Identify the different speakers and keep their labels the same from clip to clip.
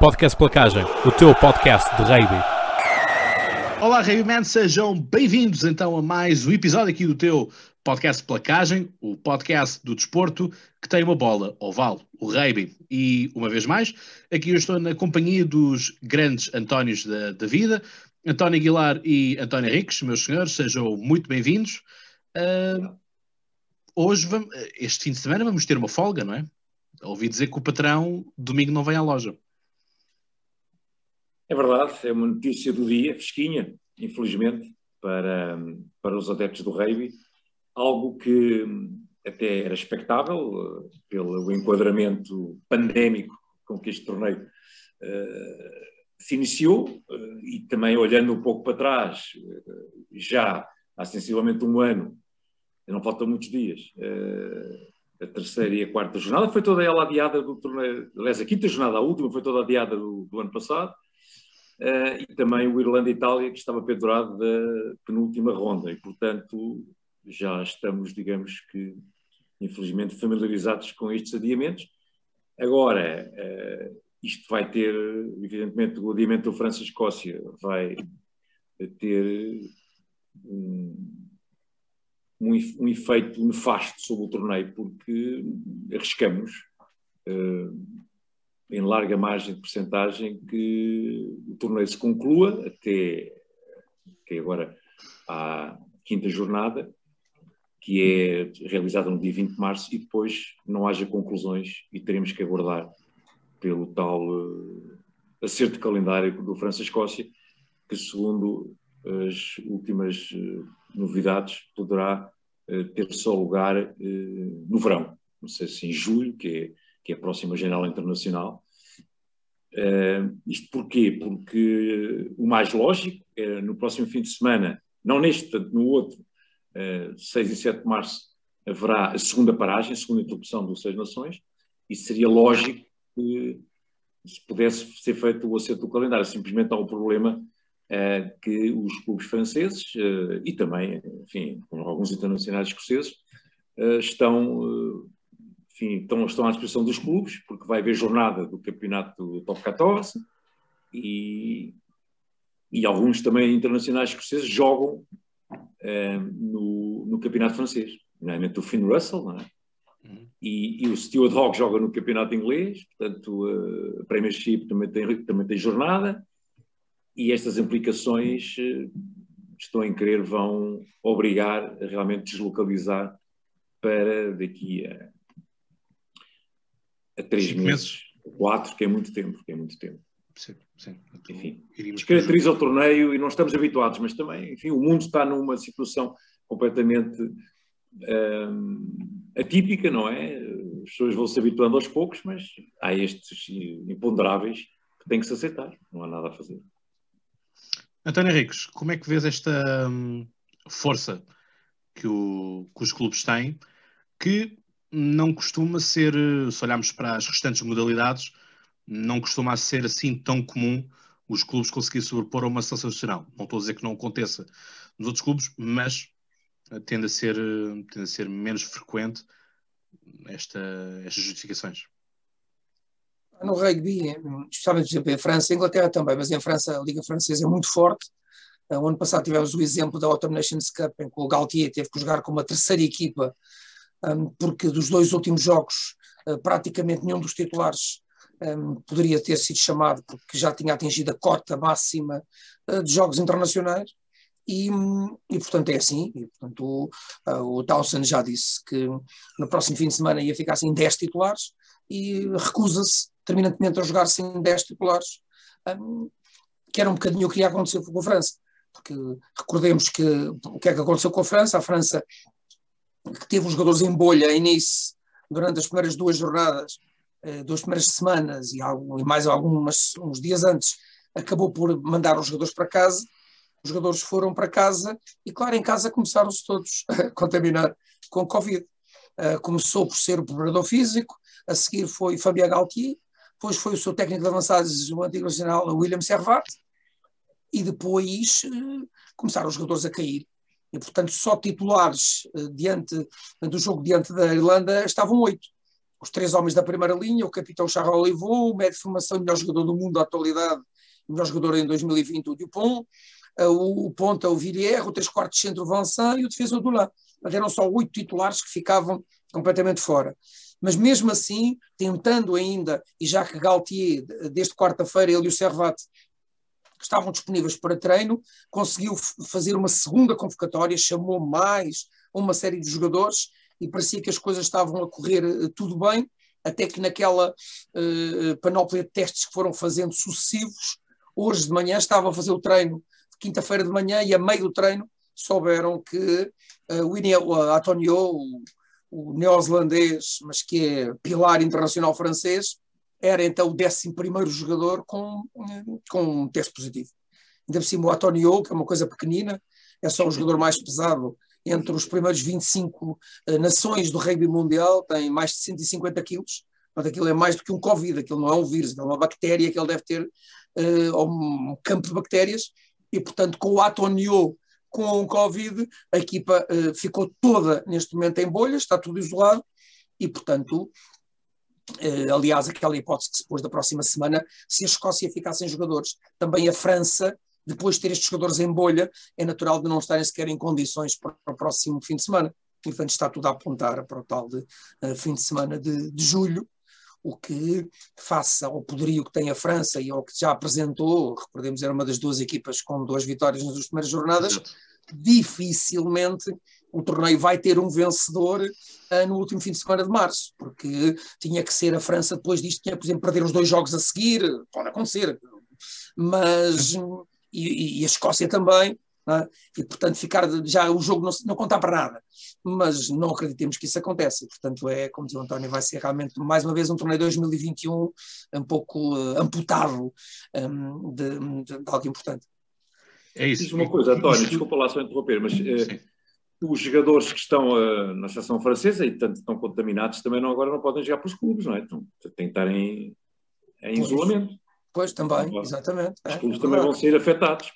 Speaker 1: Podcast Placagem, o teu podcast de rugby.
Speaker 2: Olá, Rugbyman, sejam bem-vindos então a mais um episódio aqui do teu podcast Placagem, o podcast do desporto que tem uma bola oval, o rugby. E, uma vez mais, aqui eu estou na companhia dos grandes Antónios da, da vida, António Aguilar e António Henriques, meus senhores, sejam muito bem-vindos. Uh, hoje, vamos, este fim de semana, vamos ter uma folga, não é? Ouvi dizer que o patrão domingo não vem à loja.
Speaker 3: É verdade, é uma notícia do dia, fresquinha, infelizmente, para, para os adeptos do rugby, algo que até era expectável eh, pelo enquadramento pandémico com que este torneio uh, se iniciou uh, e também olhando um pouco para trás, uh, já há sensivelmente um ano, não faltam muitos dias, a terceira e a quarta jornada foi toda ela adiada do torneio, aliás, a quinta jornada, a última, foi toda adiada do, do ano passado, uh, e também o Irlanda-Itália, que estava pendurado da penúltima ronda, e portanto já estamos, digamos que, infelizmente, familiarizados com estes adiamentos. Agora, uh, isto vai ter, evidentemente, o adiamento da França-Escócia vai ter um, um, um, efeito nefasto sobre o torneio, porque arriscamos. Uh, em larga margem de percentagem que o torneio se conclua até, até agora à quinta jornada, que é realizada no dia 20 de março, e depois não haja conclusões e teremos que aguardar pelo tal uh, acerto calendário do França-Escócia, que segundo as últimas uh, novidades poderá uh, ter só lugar no verão, não sei se em julho, que é que é a próxima janela internacional. Uh, isto porquê? Porque o mais lógico é no próximo fim de semana, não neste, portanto no outro, uh, 6 e 7 de março, haverá a segunda paragem, a segunda interrupção do Seis Nações, e seria lógico que se pudesse ser feito o acerto do calendário. Simplesmente há um problema que os clubes franceses uh, e também, enfim, alguns internacionais escoceses uh, estão enfim, estão, estão à disposição dos clubes, porque vai haver jornada do campeonato do Top 14 e, e alguns também internacionais escoceses jogam eh, no, no campeonato francês, nomeadamente o Finn Russell, não é? Uhum. E, e, o Stewart Hogg joga no campeonato inglês, portanto a Premiership também tem, também tem jornada e estas implicações uh, estou em querer vão obrigar a realmente deslocalizar para daqui a a três meses, meses, quatro, que é muito tempo, que é muito tempo.
Speaker 2: Sim, sim.
Speaker 3: Então, enfim, descaracteriza o torneio e não estamos habituados, mas também, enfim, o mundo está numa situação completamente hum, atípica, não é? As pessoas vão se habituando aos poucos, mas há estes imponderáveis que têm que se aceitar, não há nada a fazer.
Speaker 2: António Henriques, como é que vês esta hum, força que, o, que os clubes têm, que não costuma ser, se olharmos para as restantes modalidades, não costuma ser assim tão comum os clubes conseguirem sobrepor a uma seleção nacional. Não estou a dizer que não aconteça nos outros clubes, mas tende a ser, tende a ser menos frequente esta, estas justificações.
Speaker 4: No rugby, especialmente por exemplo, em França, em Inglaterra também, mas em França a Liga Francesa é muito forte. Eh, o ano passado tivemos o exemplo da Autumn Nations Cup, em que o Galtier teve que jogar com uma terceira equipa porque dos dois últimos jogos ah, praticamente nenhum dos titulares poderia ter sido chamado porque já tinha atingido a cota máxima ah, de jogos internacionais. E, e, portanto é assim, e, portanto o, ah, o Townsend já disse que no próximo fim de semana ia ficar sem 10 titulares e recusa-se terminantemente a jogar sem 10 titulares, que era um bocadinho o que ia acontecer com a França, porque recordemos que o que é que aconteceu com a França, a França que teve os jogadores em bolha em Nice durante as primeiras duas jornadas, eh, duas primeiras semanas e, mais algumas uns dias antes, acabou por mandar os jogadores para casa. Os jogadores foram para casa e, claro, em casa começaram-se todos a contaminar com Covid. Uh, começou por ser o preparador físico, a seguir foi Fabien Galtier, depois foi o seu técnico de avançados, o antigo nacional William Servat, e depois uh, começaram os jogadores a cair e portanto só titulares uh, diante do jogo diante da Irlanda estavam oito. Os três homens da primeira linha, o capitão Charles Olivot, o médio de formação, melhor jogador do mundo da atualidade, melhor jogador em 2020, o Dupont, o, ponta, o Villiers, o três quartos centro, o Vincent e o defesa, o Dolan. Mas eram só oito titulares que ficavam completamente fora. Mas mesmo assim, tentando ainda, e já que Galtier, desde quarta-feira, ele e o Servat estavam disponíveis para treino, conseguiu fazer uma segunda convocatória, chamou mais uma série de jogadores e parecia que as coisas estavam a correr uh, tudo bem, até que naquela uh, panóplia de testes que foram fazendo sucessivos, hoje de manhã estava a fazer o treino, quinta-feira de manhã, e a meio do treino souberam que uh, o Inel, uh, Antonio, o, o neozelandês, mas que é pilar internacional francês, era então o 11 jogador com, com um teste positivo. Ainda por cima o Antonio, que é uma coisa pequenina, é só o jogador mais pesado entre os primeiros 25 uh, nações do rugby mundial, tem mais de 150 quilos, mas aquilo é mais do que um Covid, aquilo não é um vírus, é uma bactéria que ele deve ter, uh, um campo de bactérias, e portanto com o Antonio com o Covid, a equipa uh, ficou toda neste momento em bolha, está tudo isolado, e portanto Uh, aliás, aquela hipótese que se pôs da próxima semana, se a Escócia ficar sem jogadores, também a França, depois de ter estes jogadores em bolha, é natural de não estarem sequer em condições para o próximo fim de semana. Portanto, está tudo a apontar para o tal de uh, fim de semana de, de, julho, o que, faça ao poderio que tem a França e ao que já apresentou, recordemos, era uma das duas equipas com duas vitórias nas duas primeiras jornadas, dificilmente o torneio vai ter um vencedor uh, no último fim de semana de março, porque tinha que ser a França depois disto, tinha, por exemplo, perder os dois jogos a seguir, pode acontecer, mas e, e a Escócia também, é? e portanto ficar já o jogo não, não contar para nada, mas não acreditemos que isso aconteça, portanto é, como diz o António, vai ser realmente mais uma vez um torneio 2021 um pouco uh, amputado um, de, de, de, algo importante.
Speaker 3: É isso. Diz uma coisa, António, desculpa lá só interromper, mas uh, os jogadores que estão uh, na seleção francesa e tanto estão contaminados também não, agora não podem jogar para os clubes, não é? Então, têm que estar em, em isolamento.
Speaker 4: Pois, também, exatamente.
Speaker 3: Os é, clubes é, também vão ser afetados.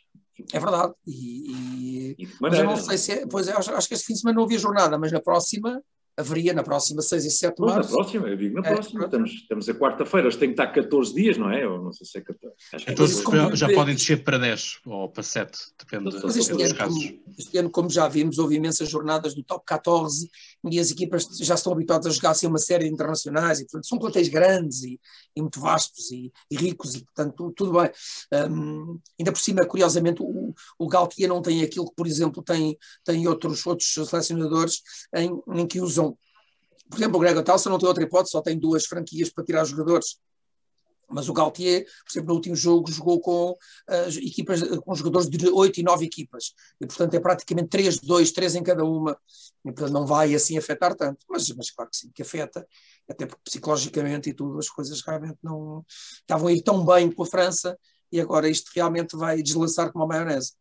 Speaker 4: É verdade. E, e... mas eu não sei se é, pois acho, acho que este fim de semana não havia jornada, mas na próxima haveria na próxima 6 e 7 de março.
Speaker 3: Na próxima, eu digo na é, próxima. Estamos, estamos a quarta-feira, tem que estar 14 dias, não é? Ou não sei se é 14.
Speaker 2: Acho que 14 é já, já podem descer para 10 ou para 7, depende
Speaker 4: Mas este dos ano, casos. Como, este ano, como já vimos, houve imensas jornadas do top 14 e as equipas já estão habituadas a jogar assim uma série de internacionais e, portanto, são plantéis grandes e, e muito vastos e, e, ricos e, portanto, tudo bem. Um, ainda por cima, curiosamente, o, o Galtier não tem aquilo que, por exemplo, tem, tem outros, outros selecionadores em, em que usam por exemplo, o Gregor Talsa não tem outra hipótese, só tem duas franquias para tirar jogadores. Mas o Galtier, por exemplo, no último jogo jogou com uh, equipas, com jogadores de 8 e 9 equipas. E, portanto, é praticamente 3, 2, 3 em cada uma. E, portanto, não vai assim afetar tanto. Mas, mas claro que sim, que afeta. Até porque psicologicamente e tudo, as coisas realmente não estavam a ir tão bem com a França e agora isto realmente vai deslançar como a maionese.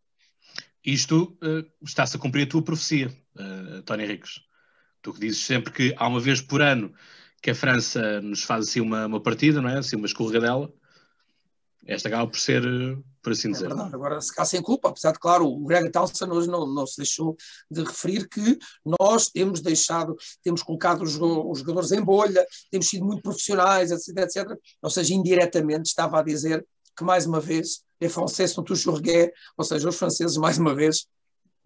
Speaker 2: Isto uh, está-se a cumprir a tua profecia, uh, Tony Ricos. Tu que dizes sempre que há uma vez por ano que a França nos faz assim uma, uma partida, não é? Assim uma escorregadela. Esta acaba por ser, por assim é dizer.
Speaker 4: Verdade. Agora, se cá sem culpa, apesar de, claro, o Greg Townsend hoje não, não se deixou de referir que nós temos deixado, temos colocado os, os jogadores em bolha, temos sido muito profissionais, etc, etc. Ou seja, indiretamente estava a dizer que, mais uma vez, les Français sont toujours gays, ou seja, os franceses, mais uma vez,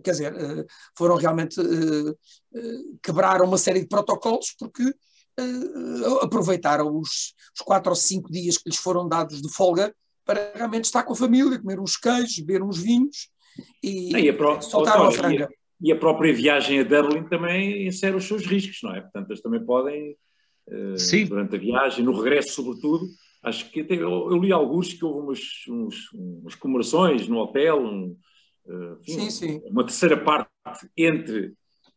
Speaker 4: quer dizer, eh, foram realmente eh, eh, quebraram uma série de protocolos porque aproveitaram os, os quatro ou cinco dias que lhes foram dados de folga para realmente estar com a família, comer uns queijos, beber uns vinhos e, e a soltar uma franga.
Speaker 3: E a, e a própria viagem a Dublin também insere os seus riscos, não é? Portanto, eles também podem, uh, durante a viagem, no regresso sobretudo, acho que até, eu, eu, li alguns que houve umas, uns, umas comemorações no hotel, um, enfim, sim, sim. uma terceira parte entre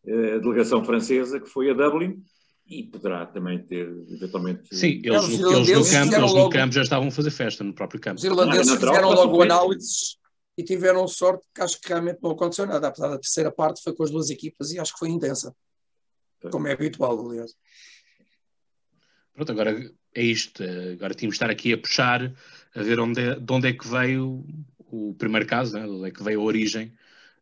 Speaker 3: eh, a delegação francesa, que foi a Dublin, e poderá também ter, eventualmente...
Speaker 2: Sim, eles, eles, eles no, campo, eles no campo já estavam a fazer festa, no próprio campo.
Speaker 4: Os irlandeses ah, fizeram logo análises e tiveram sorte que acho que realmente não aconteceu nada, apesar da terceira parte foi com as duas equipas e acho que foi intensa, como é habitual, aliás.
Speaker 2: Pronto, agora é isto. Agora tínhamos de estar aqui a puxar, a ver onde de onde é que veio o primeiro caso, né, onde é que veio a origem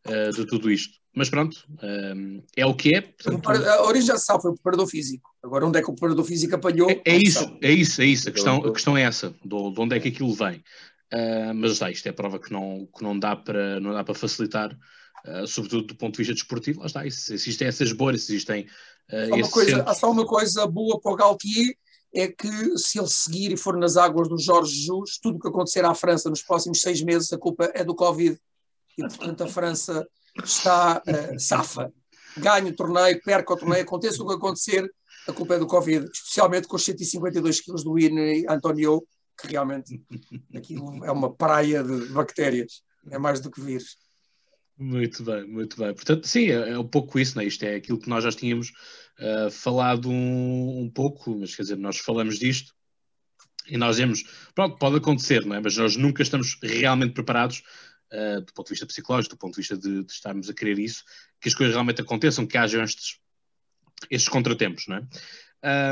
Speaker 2: uh, de tudo isto. Mas pronto, um, é o que é.
Speaker 4: Portanto, a origem já se sabe, foi o preparador físico. Agora, onde é que o preparador físico apanhou?
Speaker 2: É, é isso, é isso, é isso. A questão, a questão é essa, de onde é que aquilo vem. Uh, mas está, isto é prova que não, que não, dá, para, não dá para facilitar, uh, sobretudo do ponto de vista desportivo. Lá está, existem essas bolhas, existem. Uh,
Speaker 4: só uma coisa, há só uma coisa boa para o Galtier, é que se ele seguir e for nas águas do Jorge Jesus, tudo o que acontecer à França nos próximos seis meses, a culpa é do Covid. E, portanto, a França está uh, safa. Ganha o torneio, perca o torneio, aconteça o que acontecer, a culpa é do Covid, especialmente com os 152 quilos do Ine Antonio, que realmente aquilo é uma praia de bactérias, é mais do que vírus.
Speaker 2: Muito bem, muito bem. Portanto, sim, é, é um pouco isso, né? isto é aquilo que nós já tínhamos uh, falado um, um, pouco, mas quer dizer, nós falamos disto e nós vemos, pronto, pode acontecer, não é? mas nós nunca estamos realmente preparados uh, do ponto de vista psicológico, do ponto de vista de, de, estarmos a querer isso, que as coisas realmente aconteçam, que hajam estes, estes contratempos, não é?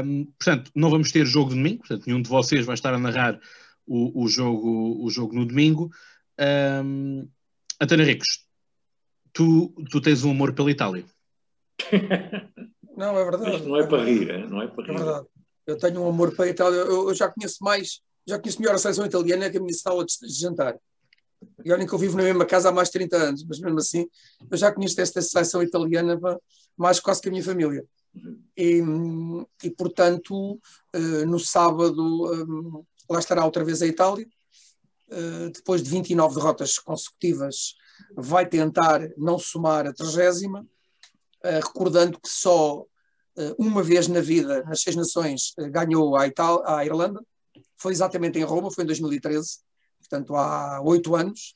Speaker 2: Um, portanto, não vamos ter jogo de domingo, portanto, nenhum de vocês vai estar a narrar o, o jogo, o jogo no domingo. Um, Antônio Ricos, tu, tu tens um amor pela Itália.
Speaker 4: Não, é verdade.
Speaker 3: Isto não é para rir, é? não é para rir. É verdade.
Speaker 4: Eu tenho um amor pela Itália. Eu, eu, já conheço mais, já conheço melhor a seleção italiana que a minha sala de, de jantar. E olhem que eu vivo na mesma casa há mais de 30 anos, mas mesmo assim, eu já conheço esta seleção italiana mais quase que a minha família. E, e portanto, eh, no sábado, eh, lá estará outra vez a Itália. Eh, depois de 29 derrotas consecutivas, vai tentar não somar a trigésima, recordando que só uma vez na vida, nas Seis Nações, ganhou a, Itália, a Irlanda. Foi exatamente em Roma, foi em 2013, portanto há oito anos.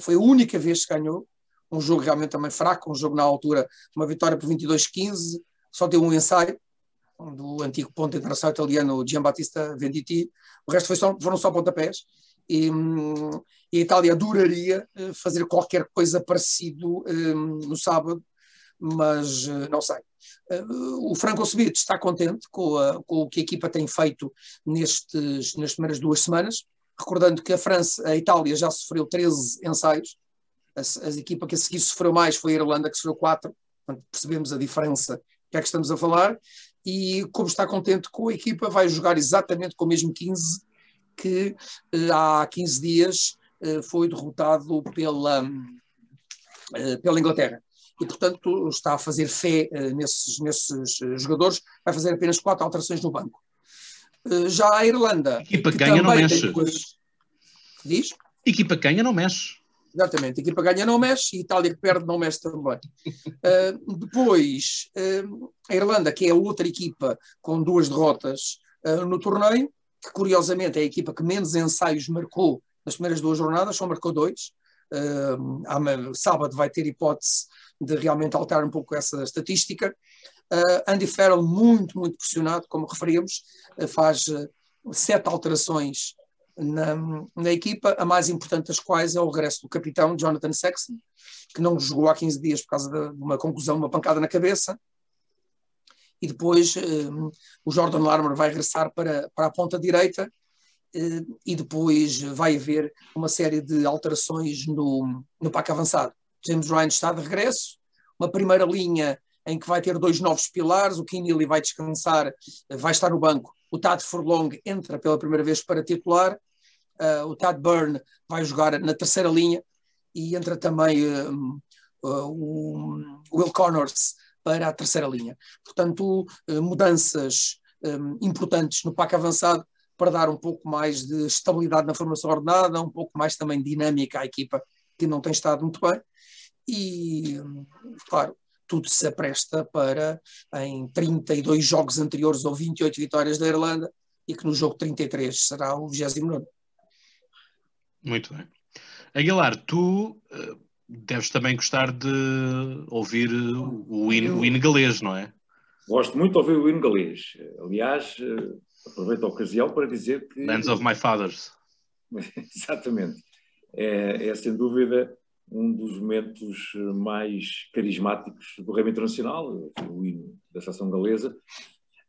Speaker 4: Foi a única vez que ganhou um jogo realmente também fraco, um jogo na altura, uma vitória por 22-15, só deu um ensaio do antigo ponto internacional italiano Giambattista Venditti, o resto só, foram só pontapés, e, e, a Itália adoraria eh, fazer qualquer coisa parecido um, no sábado, mas uh, não sei. O Franco Subito está contente com, a, com, o que a equipa tem feito nestes, nas primeiras duas semanas, recordando que a França, a Itália já sofreu 13 ensaios, a, a equipa que a seguir sofreu mais foi a Irlanda, que sofreu quatro. Portanto, percebemos a diferença que é que estamos a falar. E como está contente com a equipa, vai jogar exatamente com o mesmo 15 que eh, há 15 dias eh, foi derrotado pela, eh, pela Inglaterra. E, portanto, está a fazer fé nesses, nesses jogadores, vai fazer apenas quatro alterações no banco. Já a Irlanda.
Speaker 2: Equipa que ganha não mexe.
Speaker 4: Duas... Diz?
Speaker 2: Equipa ganha não mexe.
Speaker 4: Exatamente, a equipa ganha não mexe e Itália que perde não mexe também. Uh, depois, uh, a Irlanda, que é a outra equipa com duas derrotas uh, no torneio, que curiosamente é a equipa que menos ensaios marcou nas primeiras duas jornadas, só marcou dois. Sábado vai ter hipótese de realmente alterar um pouco essa estatística. Andy Farrell, muito, muito pressionado, como referimos, faz sete alterações na, na, equipa, a mais importante das quais é o regresso do capitão Jonathan Sexton, que não jogou há 15 dias por causa de uma conclusão, uma pancada na cabeça. E depois o Jordan Larmer vai regressar para, para a ponta direita uh, e depois vai haver uma série de alterações no, no pack avançado. James Ryan está de regresso, uma primeira linha em que vai ter dois novos pilares, o Keane vai descansar, vai estar no banco, o Tad Furlong entra pela primeira vez para titular, uh, o Tad Byrne vai jogar na terceira linha e entra também uh, uh, o Will Connors para a terceira linha. Portanto, mudanças um, importantes no PAC avançado para dar um pouco mais de estabilidade na formação ordenada, um pouco mais também dinâmica à equipa, que não tem estado muito bem. E, claro, tudo se apresta para, em 32 jogos anteriores ou 28 vitórias da Irlanda, e que no jogo 33 será o 29.
Speaker 2: Muito bem. Aguilar, tu uh, deves também gostar de ouvir o hino, o hino galês, não é?
Speaker 3: Gosto muito de ouvir o hino galês. Aliás, uh, aproveito a ocasião para dizer que.
Speaker 2: Lands of My Fathers.
Speaker 3: Exatamente. É, é sem dúvida um dos momentos mais carismáticos do rugby internacional, o hino da seleção galesa,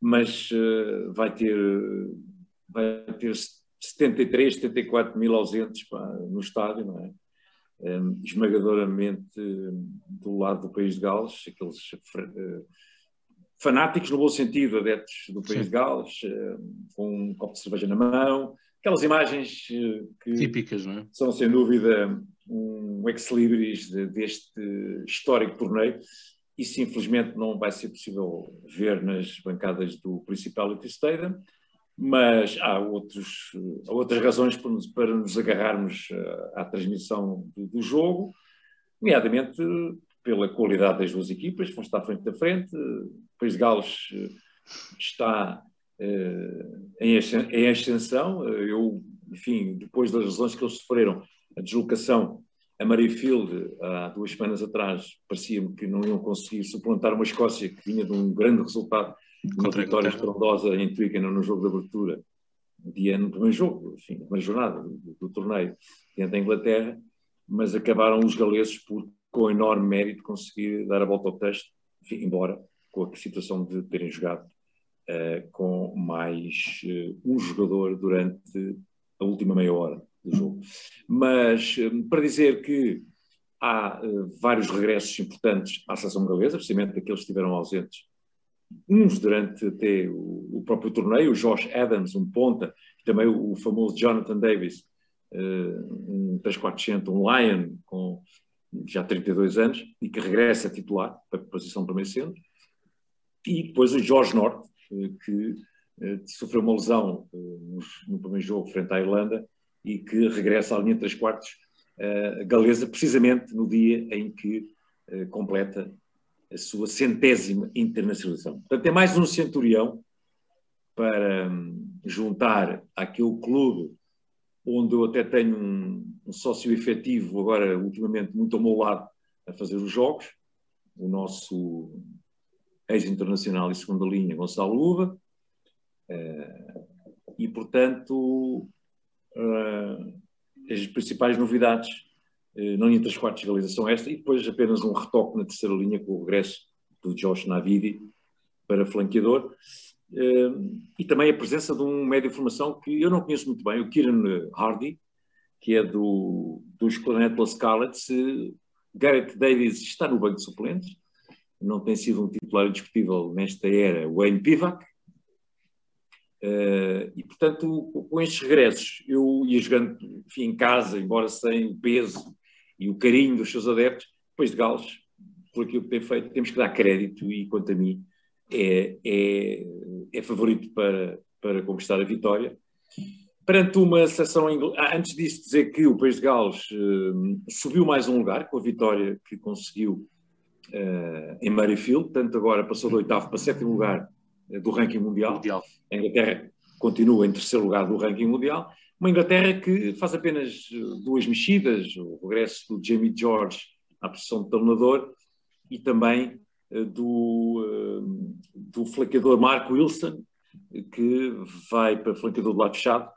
Speaker 3: mas uh, vai ter vai ter 73, 74 mil ausentes pá, no estádio, não é? um, esmagadoramente do lado do país de Gales, aqueles uh, fanáticos no bom sentido, adeptos do país Sim. de Gales, uh, com um copo de cerveja na mão, aquelas imagens uh, que
Speaker 2: típicas, não é?
Speaker 3: são sem dúvida um ex-libris de, deste histórico torneio. Isso, infelizmente, não vai ser possível ver nas bancadas do Principality Stadium, mas há, outros, há outras razões para nos, para nos agarrarmos eh, à transmissão do, do, jogo, nomeadamente pela qualidade das duas equipas, vão estar frente a frente. O País de Gales eh, está em, em ascensão. Eu, enfim, depois das lesões que eles sofreram, a deslocação a Murrayfield, há duas semanas atrás, parecia-me que não iam conseguir suplantar uma Escócia que vinha de um grande resultado uma vitória estrondosa em Twickenham no jogo de abertura, dia no primeiro jogo, enfim, primeira jornada do, do, torneio, diante da Inglaterra, mas acabaram os galeses por, com enorme mérito, conseguir dar a volta ao texto, enfim, embora com a situação de terem jogado uh, com mais uh, um jogador durante a última meia hora do jogo. Mas uh, para dizer que há vários regressos importantes à seleção galesa, precisamente aqueles que estiveram ausentes uns durante até o, o, próprio torneio, o Josh Adams, um ponta, também o, o famoso Jonathan Davis, uh, um 3-400, um Lion com já 32 anos, e que regressa titular para a posição de primeiro centro. E depois o Jorge Norte, uh, que uh, sofreu uma lesão no, no, primeiro jogo frente à Irlanda e que regressa à linha de 3 quartos galesa, precisamente no dia em que completa a sua centésima internacionalização. Portanto, é mais um centurião para hum, juntar aquele clube onde eu até tenho um, um sócio efetivo, agora ultimamente muito ao meu lado, a fazer os jogos, o nosso ex-internacional e segunda linha, Gonçalo Uva, uh, e portanto uh, as principais novidades eh, não entre as quartas de realização esta, e depois apenas um retoque na terceira linha com o regresso do Josh Navidi para flanqueador. Eh, e também a presença de um médio de formação que eu não conheço muito bem, o Kieran Hardy, que é do, dos Planet Scarlets. Garrett Davis está no banco de suplentes, não tem sido um titular indiscutível nesta era, Wayne Pivac. Uh, e, portanto, com estes regressos, eu ia jogando enfim, em casa, embora sem peso e o carinho dos seus adeptos, depois de Gales, por aquilo que tem feito, temos que dar crédito e, quanto a mim, é, é, é favorito para, para conquistar a vitória. Perante uma inglesa, ah, antes disso dizer que o País de Gales uh, subiu mais um lugar com a vitória que conseguiu em Murrayfield, tanto agora passou do oitavo para sétimo lugar uh, do ranking mundial. mundial. A Inglaterra continua em terceiro lugar do ranking mundial uma Inglaterra que faz apenas eh, duas mexidas, o regresso do Jamie George à posição de treinador e também eh, do, eh, do flanqueador Mark Wilson, que vai para flanqueador do lado fechado,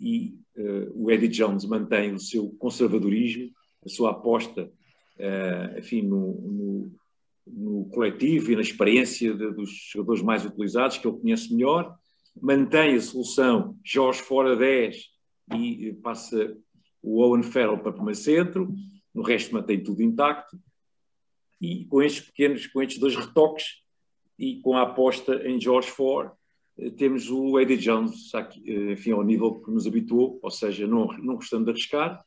Speaker 3: e uh, o Eddie Jones mantém o seu conservadorismo, a sua aposta enfim, no, no, no, coletivo e na experiência de, dos jogadores mais utilizados, que ele conhece melhor, mantém a solução Jorge fora 10 e passa o Owen Farrell para primeiro centro, no resto mantém tudo intacto, e com estes pequenos, com estes dois retoques e com a aposta em George Ford, eh, temos o Eddie Jones, aqui, eh, enfim, ao nível que nos habituou, ou seja, não, não gostando de arriscar,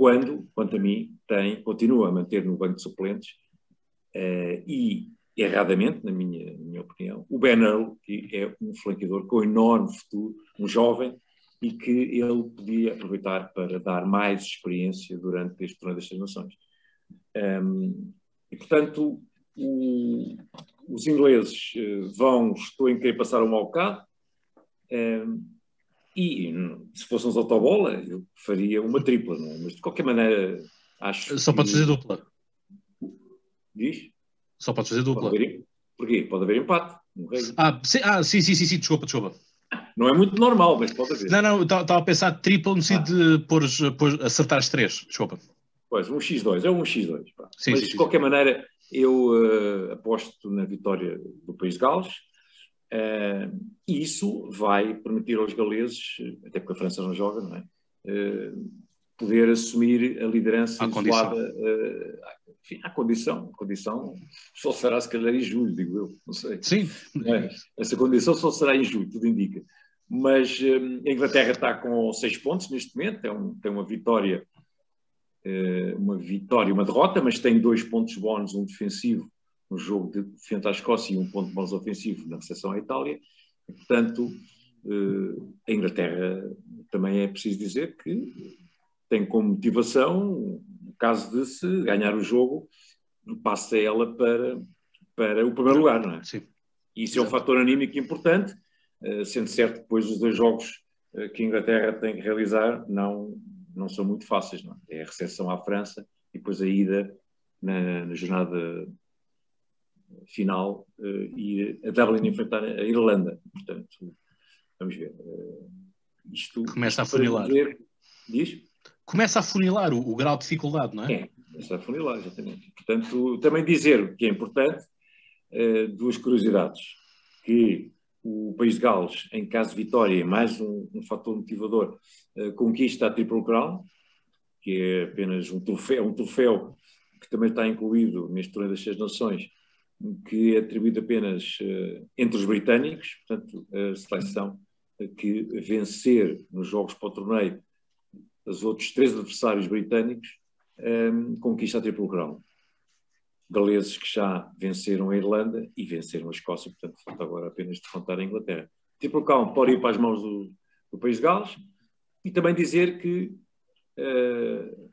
Speaker 3: quando, quanto a mim, tem, continua a manter no banco de suplentes uh, e erradamente, na minha, na minha opinião, o Ben Earl, que é um flanqueador com enorme futuro, um jovem, e que ele podia aproveitar para dar mais experiência durante este torneio das Nações. Um, e, portanto, o, os ingleses eh, vão, estou em querer passar um mau bocado, um, e se fôssemos autobola, eu faria uma tripla, é? mas de qualquer maneira acho.
Speaker 2: Só que... pode fazer dupla.
Speaker 3: Diz?
Speaker 2: Só podes fazer dupla.
Speaker 3: Pode haver, porquê? Pode haver empate.
Speaker 2: Ah, sim, ah, sim, sim, sim, desculpa, desculpa.
Speaker 3: Não é muito normal, mas pode haver.
Speaker 2: Não, não, estava a pensar triplo no sentido ah. de pôr, pôr, acertar as três, desculpa.
Speaker 3: Pois, um X2, é um X2. Sim, mas sim, de qualquer sim. maneira, eu uh, aposto na vitória do País de Gales. Uh, e isso vai permitir aos galeses, até porque a França não joga, não é? Uh, poder assumir a liderança isolada, uh, enfim, à condição, a condição só será se calhar em julho, digo eu, não sei.
Speaker 2: Sim.
Speaker 3: É, essa condição só será em julho, tudo indica. Mas um, a Inglaterra está com seis pontos neste momento, é um, tem uma vitória, uma vitória, uma derrota, mas tem dois pontos bónus, um defensivo no jogo de frente à Escócia e um ponto bónus ofensivo na recepção à Itália. E, portanto, uh, a Inglaterra também é preciso dizer que tem como motivação caso de se ganhar o jogo, passa ela para, para o primeiro lugar, não é?
Speaker 2: Sim.
Speaker 3: Isso é um fator anímico importante, eh, sendo certo que depois os dois jogos eh, que a Inglaterra tem que realizar não, não são muito fáceis, não é? é a recepção à França e depois a ida na, na jornada final uh, e a Dublin enfrentar a Irlanda. Portanto, vamos ver. Uh, isto,
Speaker 2: Começa a funilar.
Speaker 3: Diz?
Speaker 2: começa a funilar o, o, grau de dificuldade, não é?
Speaker 3: É, começa a funilar, exatamente. Portanto, também dizer que é importante, uh, duas curiosidades, que o País de Gales, em caso de vitória, é mais um, um fator motivador, conquista a Triple Crown, que é apenas um troféu, um troféu que também está incluído neste torneio das Seis Nações, que é atribuído apenas uh, entre os britânicos, portanto, a seleção que vencer nos jogos para o torneio os outros três adversários britânicos, ehm, conquista a Triple Crown. Galeses que já venceram a Irlanda e venceram a Escócia, portanto, falta agora apenas defrontar a Inglaterra. Triple Crown pode ir para as mãos do, do País de Gales e também dizer que uh,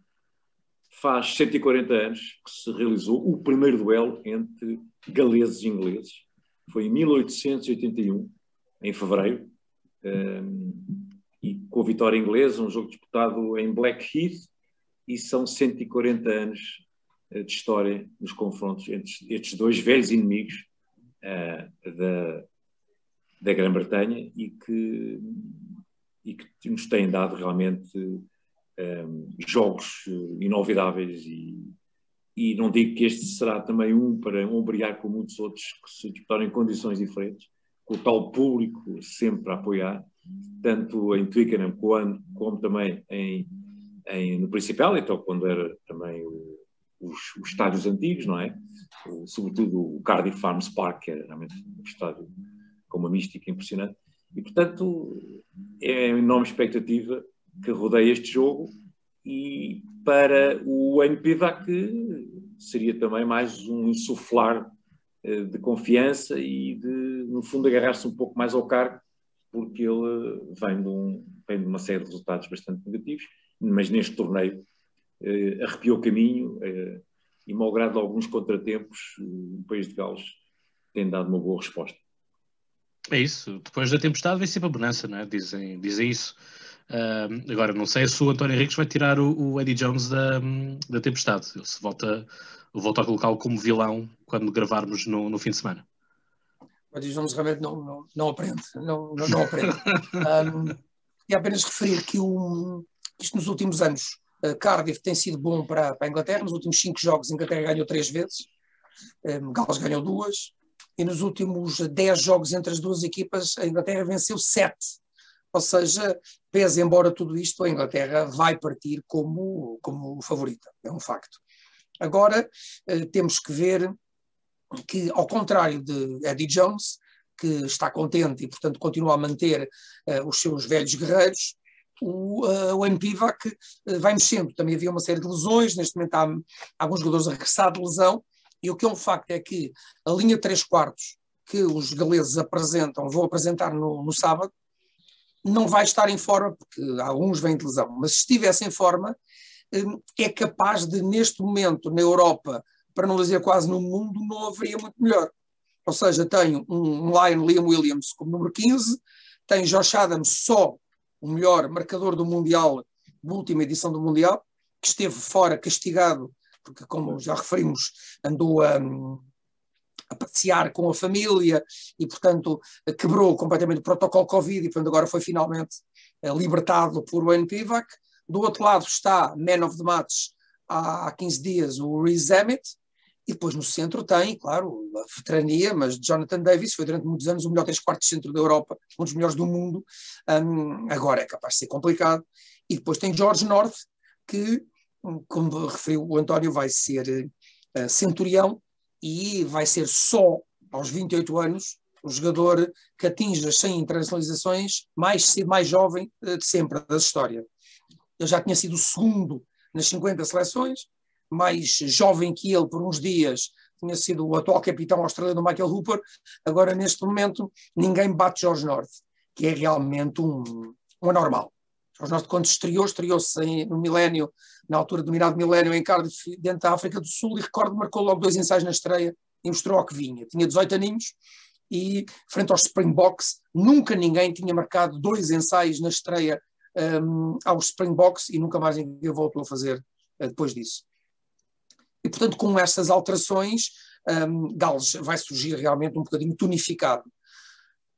Speaker 3: faz 140 anos que se realizou o primeiro duelo entre galeses e ingleses. Foi em 1881, em fevereiro. Um, ehm, e com a vitória inglesa, um jogo disputado em Blackheath, e são 140 anos eh, de história nos confrontos entre estes dois velhos inimigos uh, da, da Grã-Bretanha e que, e que nos têm dado realmente um, eh, jogos inovidáveis e, e não digo que este será também um para ombrear com muitos outros que se disputaram em condições diferentes, com o tal público sempre a apoiar, tanto em Twickenham como, como também em, em, no Principal, então quando era também o, os, os, estádios antigos, não é? O, sobretudo o Cardiff Farms Park, que era realmente um estádio com uma mística impressionante. E, portanto, é uma enorme expectativa que rodeia este jogo e para o NPVAC seria também mais um insuflar eh, de confiança e de, no fundo, agarrar-se um pouco mais ao cargo porque ele vem de, um, vem de uma série de resultados bastante negativos, mas neste torneio eh, arrepiou o caminho eh, e, malgrado alguns contratempos, o país de Gales tem dado uma boa resposta.
Speaker 2: É isso, depois da tempestade vem sempre a bonança, não é? dizem, dizem isso. Uh, agora, não sei se o António Henriques vai tirar o, o Eddie Jones da, da tempestade. Ele se volta, volta a colocá-lo como vilão quando gravarmos no, no fim de semana
Speaker 4: mas diz Jones realmente não, não, não aprende, não, não, não aprende. um, e apenas referir que, o, isto nos últimos anos, uh, Cardiff tem sido bom para, para a Inglaterra, nos últimos cinco jogos a Inglaterra ganhou três vezes, um, Gales ganhou duas, e nos últimos dez jogos entre as duas equipas a Inglaterra venceu sete. Ou seja, pese embora tudo isto, a Inglaterra vai partir como, como favorita, é um facto. Agora uh, temos que ver que, ao contrário de Eddie Jones, que está contente e, portanto, continua a manter uh, os seus velhos guerreiros, o, uh, o MPVAC vai mexendo. Também havia uma série de lesões, neste momento há, há alguns jogadores a regressar de lesão, e o que é um facto é que a linha 3 quartos que os galeses apresentam, vão apresentar no, no sábado, não vai estar em forma, porque alguns vêm de lesão, mas se estivesse em forma, é capaz de, neste momento, na Europa, para não dizer quase no mundo, não haveria muito melhor. Ou seja, tenho um, Lion Liam Williams como número 15, tenho Josh Adams só o melhor marcador do Mundial, da última edição do Mundial, que esteve fora castigado, porque, como já referimos, andou a, a passear com a família e, portanto, quebrou completamente o protocolo Covid e, portanto, agora foi finalmente eh, libertado por o Pivac. Do outro lado está Man of the Match há 15 dias, o Reese Emmett, e depois no centro tem, claro, a veterania, mas Jonathan Davis foi durante muitos anos o melhor 3 quartos centro da Europa, um dos melhores do mundo. Um, agora é capaz de ser complicado. E depois tem George North, que, como referiu o António, vai ser uh, centurião e vai ser só aos 28 anos o jogador que atinge as 100 internacionalizações mais mais jovem uh, de sempre da história. Ele já tinha sido o segundo nas 50 seleções, mais jovem que ele por uns dias, tinha sido o atual capitão australiano Michael Hooper, agora neste momento ninguém bate George North, que é realmente um, um anormal. George North quando estreou, estreou-se no milénio, na altura do mirado milénio em Cardiff, dentro da África do Sul, e recordo marcou logo dois ensaios na estreia e mostrou ao que vinha. Tinha 18 aninhos e, frente aos Springboks, nunca ninguém tinha marcado dois ensaios na estreia um, aos Springboks e nunca mais ninguém voltou a fazer uh, depois disso. E, portanto, com estas alterações, um, Gales vai surgir realmente um bocadinho tonificado.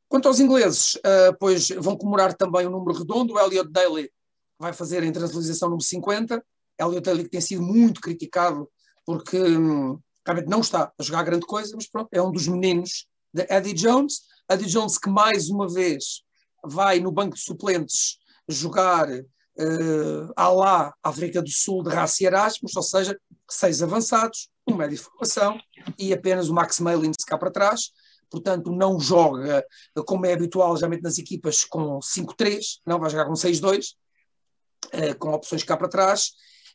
Speaker 4: Quanto aos ingleses, uh, pois vão comemorar também o número redondo, o Elliot Daly vai fazer a internacionalização número 50, Elliot Daly que tem sido muito criticado porque um, realmente não está a jogar grande coisa, mas pronto, é um dos meninos de Eddie Jones, Eddie Jones que mais uma vez vai no banco de suplentes jogar uh, à lá África do Sul de raça Erasmus, ou seja, seis avançados, um médio de formação e apenas o Max Malins cá para trás. Portanto, não joga como é habitual, geralmente nas equipas com 5-3, não vai jogar com 6-2, uh, eh, com opções cá para trás.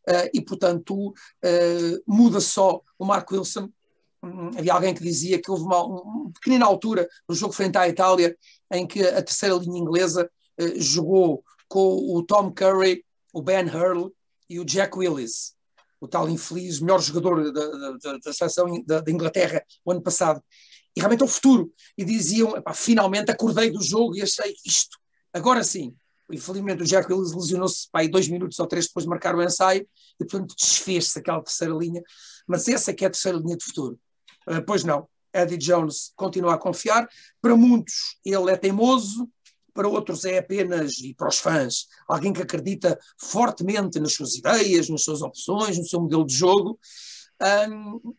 Speaker 4: Uh, e, portanto, uh, muda só o Mark Wilson. Um, havia alguém que dizia que houve uma, uma pequenina altura no jogo frente à Itália em que a terceira linha inglesa jogou com o Tom Curry, o Ben Hurley e o Jack Willis, o tal infeliz melhor jogador da, da, da seleção da, da, Inglaterra o ano passado. E realmente é o futuro. E diziam, finalmente acordei do jogo e achei isto, agora sim. Infelizmente o Jack Willis lesionou-se aí dois minutos ou três depois de marcar o ensaio e portanto desfez-se aquela terceira linha. Mas essa é que é a terceira linha de futuro. Uh, pois não, Eddie Jones continua a confiar. Para muitos ele é teimoso, para outros é apenas, e para os fãs, alguém que acredita fortemente nas suas ideias, nas suas opções, no seu modelo de jogo. Um,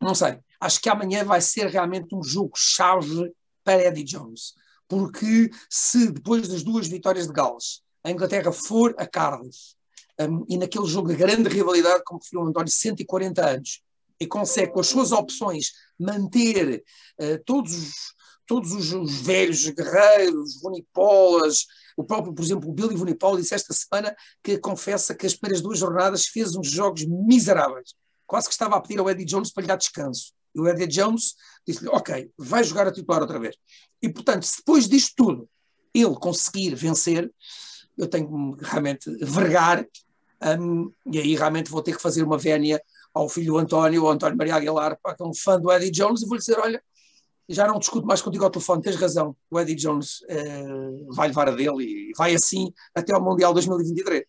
Speaker 4: não sei, acho que amanhã vai ser realmente um jogo-chave para Eddie Jones, porque se depois das duas vitórias de Gales a Inglaterra for a Cardiff um, e naquele jogo de grande rivalidade, como referiu o António, 140 anos, e consegue com as suas opções manter uh, todos os todos os, os velhos guerreiros, Vunipolas, o próprio, por exemplo, o Billy Vunipola disse esta semana que confessa que as primeiras duas jornadas fez uns jogos miseráveis. Quase que estava a pedir ao Eddie Jones para lhe dar descanso. E o Eddie Jones disse-lhe, ok, vai jogar a titular outra vez. E, portanto, se depois disto tudo ele conseguir vencer, eu tenho que realmente vergar, um, e aí realmente vou ter que fazer uma vénia ao filho António, ao António Maria Aguilar, que é um fã do Eddie Jones, e vou-lhe dizer, olha, já não discuto mais contigo ao telefone, tens razão, o Eddie Jones uh, vai levar a dele e vai assim até ao Mundial 2023.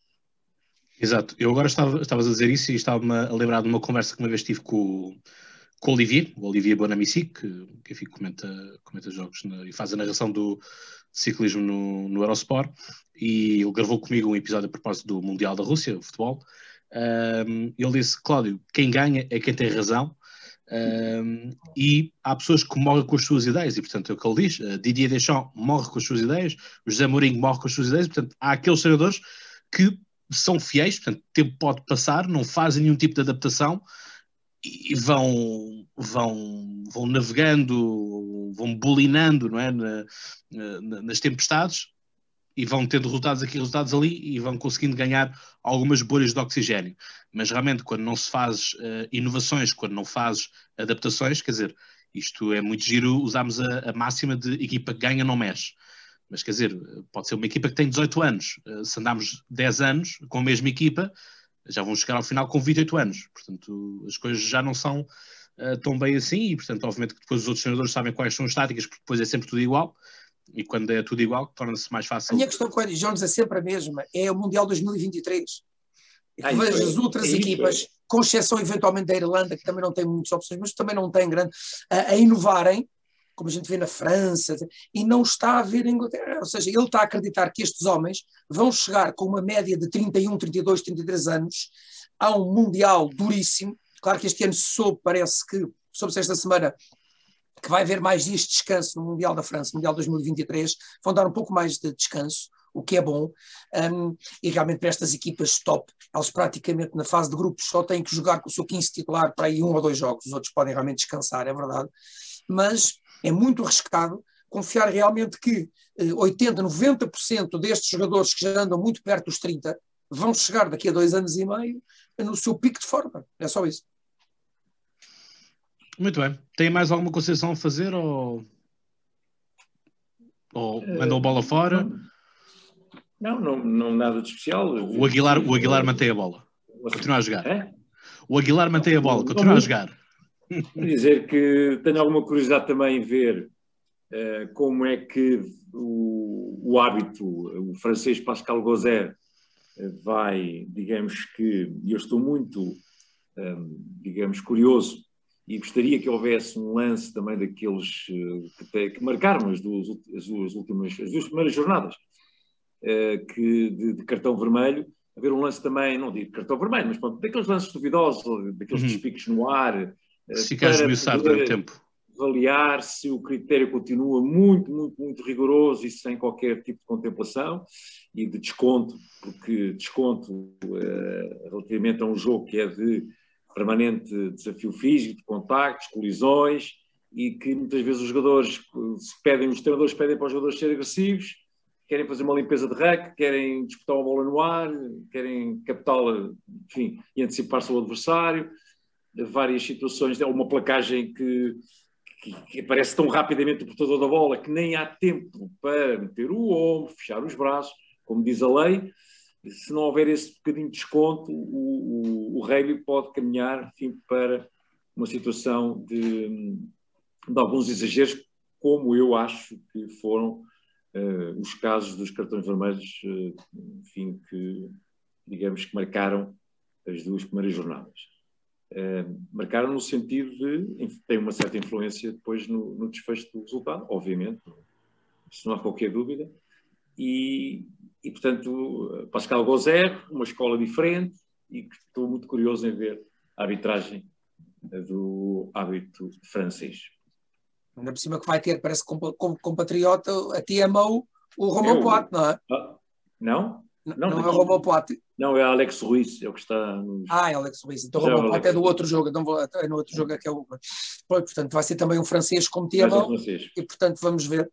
Speaker 2: Exato, eu agora estava, estavas a dizer isso e estava-me a lembrar de uma conversa que uma vez tive com, com o Olivier, o Olivier Bonamici, que, que enfim, comenta, comenta jogos na, e faz a narração do ciclismo no, no Eurosport, e ele gravou comigo um episódio a propósito do Mundial da Rússia, o futebol. Um, ele disse, Cláudio, quem ganha é quem tem razão, um, e há pessoas que morrem com as suas ideias, e portanto é o que ele diz: uh, Didier Deschamps morre com as suas ideias, José Mourinho morre com as suas ideias, portanto há aqueles treinadores que são fiéis, portanto, o tempo pode passar, não fazem nenhum tipo de adaptação e vão, vão, vão navegando, vão bulinando não é? Na, na, nas tempestades e vão tendo resultados aqui, resultados ali e vão conseguindo ganhar algumas bolhas de oxigênio. Mas realmente, quando não se faz uh, inovações, quando não fazes adaptações, quer dizer, isto é muito giro, usamos a, a, máxima de equipa que ganha não mexe. Mas quer dizer, pode ser uma equipa que tem 18 anos. Uh, se andarmos 10 anos com a mesma equipa, já vão chegar ao final com 28 anos. Portanto, as coisas já não são uh, tão bem assim e, portanto, obviamente que depois os outros treinadores sabem quais são as táticas, porque depois é sempre tudo igual e quando é tudo igual, torna-se mais fácil.
Speaker 4: A minha questão com o Eddie Jones é sempre a mesma: é o Mundial 2023. E que vejo as outras é equipas, com exceção eventualmente da Irlanda, que também não tem muitas opções, mas também não tem grande, a, a inovarem, como a gente vê na França, e não está a ver a Inglaterra. Ou seja, ele está a acreditar que estes homens vão chegar com uma média de 31, 32, 33 anos a um Mundial duríssimo. Claro que este ano soube, parece que, soube-se esta semana, que vai haver mais dias de descanso no Mundial da França, Mundial 2023, vão dar um pouco mais de descanso, o que é bom. Um, e realmente para estas equipas top, elas praticamente na fase de grupos só têm que jogar com o seu 15 titular para aí um ou dois jogos, os outros podem realmente descansar, é verdade. Mas é muito arriscado confiar realmente que 80, eh, 90% destes jogadores que já andam muito perto dos 30 vão chegar daqui a dois anos e meio no seu pico de forma. É só isso.
Speaker 2: Muito bem. Tem mais alguma concessão a fazer ou, ou mandou a bola fora?
Speaker 3: Não, não, não nada de especial.
Speaker 2: O Aguilar, o Aguilar mantém a bola. Continua a jogar. É? O Aguilar mantém a bola, continua a jogar.
Speaker 3: Dizer que tenho alguma curiosidade também em ver uh, como é que o, o hábito, o francês Pascal Gauzer, uh, vai, digamos que, e eu estou muito, um, ehm, digamos, curioso e gostaria que houvesse um lance também daqueles uh, que, que, marcaram as duas, as duas últimas, as duas primeiras jornadas, que, de, de, cartão vermelho, haver um lance também, não digo cartão vermelho, mas pronto, daqueles lances duvidosos, daqueles uhum. despiques no ar.
Speaker 2: Uh, se ficar esmiuçado durante tempo.
Speaker 3: Avaliar se o critério continua muito, muito, muito rigoroso e sem qualquer tipo de contemplação e de desconto, porque desconto relativamente a um jogo que é de permanente desafio físico, de contactos, colisões, e que muitas vezes os jogadores se pedem, os treinadores pedem para os jogadores serem agressivos, querem fazer uma limpeza de rec, querem disputar uma bola no ar, querem captá-la, enfim, e antecipar-se ao adversário, várias situações, é uma placagem que, que, que, aparece tão rapidamente o portador da bola que nem há tempo para meter o ombro, fechar os braços, como diz a lei, se não houver esse bocadinho de desconto, o, o, o rugby pode caminhar enfim, para uma situação de, de, alguns exageros, como eu acho que foram uh, os casos dos cartões vermelhos, uh, enfim, que digamos que marcaram as duas primeiras jornadas. Uh, marcaram no sentido de tem uma certa influência depois no, no desfecho do resultado, obviamente, isso não há qualquer dúvida, e, e, portanto, Pascal Gozer, uma escola diferente, e que estou muito curioso em ver a arbitragem do hábito francês.
Speaker 4: Ainda por cima que vai ter, parece como compatriota, a TMO, o Romão Poit, não é?
Speaker 3: Ah, não?
Speaker 4: Não, não, não é o Romão Poit.
Speaker 3: Não, é Alex Ruiz, é o que está. Nos...
Speaker 4: Ah, é Alex Ruiz. Então, Romão Poit é do outro jogo, então vou, é no outro jogo é que é o. Portanto, vai ser também um francês como TMO. E, portanto, vamos ver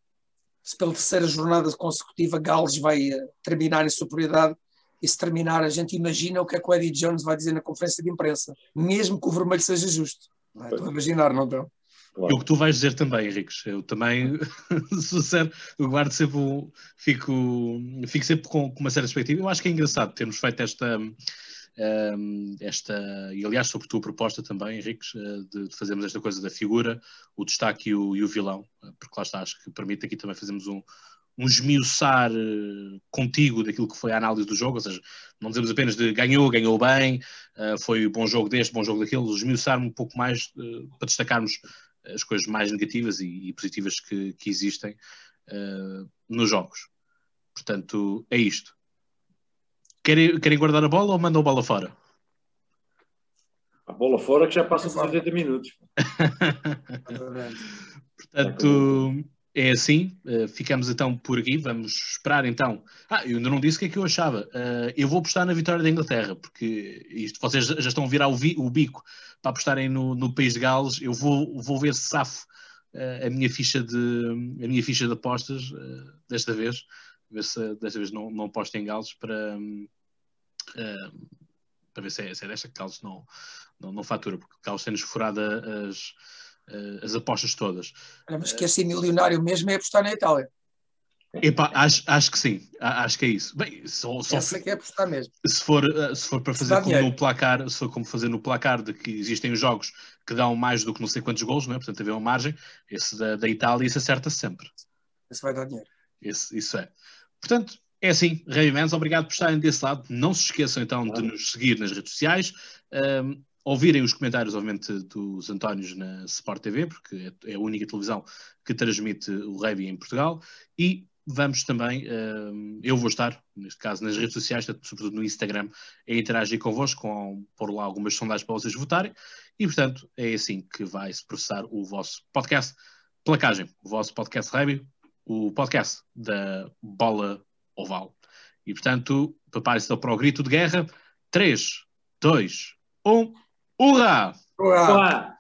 Speaker 4: se pela terceira jornada consecutiva Gales vai uh, terminar em superioridade e se terminar a gente imagina o que é que o Eddie Jones vai dizer na conferência de imprensa, mesmo que o vermelho seja justo. É? Estou a imaginar, não estou?
Speaker 2: Claro. E o que tu vais dizer também, Henriques, eu também, sincero, eu guardo sempre, fico, fico sempre com, com uma certa perspectiva. Eu acho que é engraçado termos feito esta, um, esta, e aliás sobre a tua proposta também, Henriques, eh, de, de, fazermos esta coisa da figura, o destaque e o, e o vilão, eh, porque lá está, acho que permite aqui também fazermos um, um esmiuçar uh, contigo daquilo que foi a análise do jogo, ou seja, não dizemos apenas de ganhou, ganhou bem, foi bom jogo deste, bom jogo daquele, esmiuçar um pouco mais para destacarmos as coisas mais negativas e, e positivas que, que existem nos jogos. Portanto, é isto. Querem, querem guardar a bola ou mandam a bola fora?
Speaker 3: A bola fora que já passa por 80 minutos.
Speaker 2: Portanto, é assim. Uh, ficamos então por aqui. Vamos esperar então. Ah, eu ainda não disse o que é que eu achava. Uh, eu vou apostar na vitória da Inglaterra, porque isto, vocês já estão a virar o, vi, o bico para apostarem no, no país de Gales. Eu vou, vou ver se safo uh, a, minha ficha de, a minha ficha de apostas desta vez. Ver se desta vez não, não aposto em Gales para. Para ver se é, se é desta que Carlos não, não, não fatura, porque Carlos tem-nos furado as, as apostas todas.
Speaker 4: Mas quer ser milionário mesmo é apostar na Itália.
Speaker 2: Epá, acho, acho que sim, acho que é isso. Bem, só, só
Speaker 4: Essa que é apostar mesmo.
Speaker 2: Se for, se for para fazer como no placar, se for como fazer no placar de que existem jogos que dão mais do que não sei quantos gols, não é? portanto haver uma margem, esse da, da Itália, isso acerta -se sempre.
Speaker 4: Esse vai dar dinheiro.
Speaker 2: Esse, isso é. Portanto, é assim, Ravens, obrigado por estarem desse lado. Não se esqueçam então de nos seguir nas redes sociais, um, ouvirem os comentários, obviamente, dos Antónios na Sport TV, porque é, a única televisão que transmite o rugby em Portugal, e vamos também, um, eu vou estar, neste caso, nas redes sociais, sobretudo no Instagram, a interagir convosco, com pôr lá algumas sondagens para vocês votarem, e portanto é assim que vai se processar o vosso podcast Placagem, o vosso podcast rugby, o podcast da bola oval. E, portanto, prepare-se para o grito de guerra. 3, 2, 1,
Speaker 4: ¡Uga!
Speaker 3: ¡Uga!